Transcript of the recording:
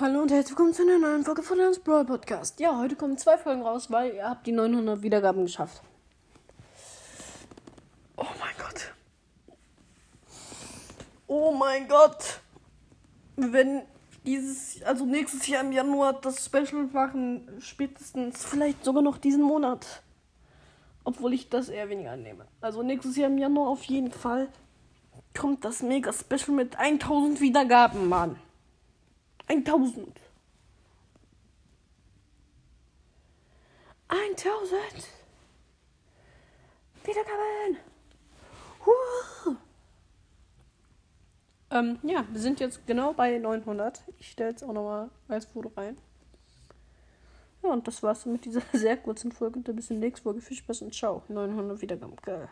Hallo und herzlich willkommen zu einer neuen Folge von Hans Brawl Podcast. Ja, heute kommen zwei Folgen raus, weil ihr habt die 900 Wiedergaben geschafft. Oh mein Gott. Oh mein Gott. Wenn dieses, also nächstes Jahr im Januar das Special machen, spätestens vielleicht sogar noch diesen Monat. Obwohl ich das eher weniger annehme. Also nächstes Jahr im Januar auf jeden Fall kommt das Mega Special mit 1000 Wiedergaben, Mann. 1000. 1000 Wiedergaben. Huh. Ähm, ja, wir sind jetzt genau bei 900. Ich stelle jetzt auch nochmal als Foto rein. Ja, und das war's mit dieser sehr kurzen Folge. Und bis der nächsten Folge. Viel Spaß und ciao. 900 Wiedergaben. Geil.